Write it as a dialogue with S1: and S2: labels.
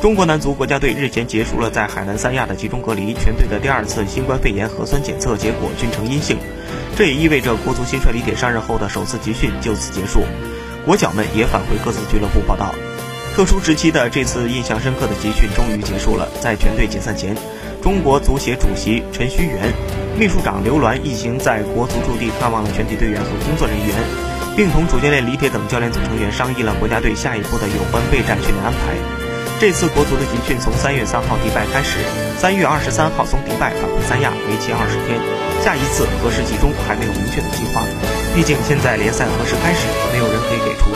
S1: 中国男足国家队日前结束了在海南三亚的集中隔离，全队的第二次新冠肺炎核酸检测结果均呈阴性，这也意味着国足新帅李铁上任后的首次集训就此结束。国脚们也返回各自俱乐部报道。特殊时期的这次印象深刻的集训终于结束了，在全队解散前，中国足协主席陈戌源、秘书长刘銮一行在国足驻地看望了全体队员和工作人员，并同主教练李铁等教练组成员商议了国家队下一步的有关备战训练安排。这次国足的集训从三月三号迪拜开始，三月二十三号从迪拜返回三亚，为期二十天。下一次何时集中还没有明确的计划，毕竟现在联赛何时开始，没有人可以给出。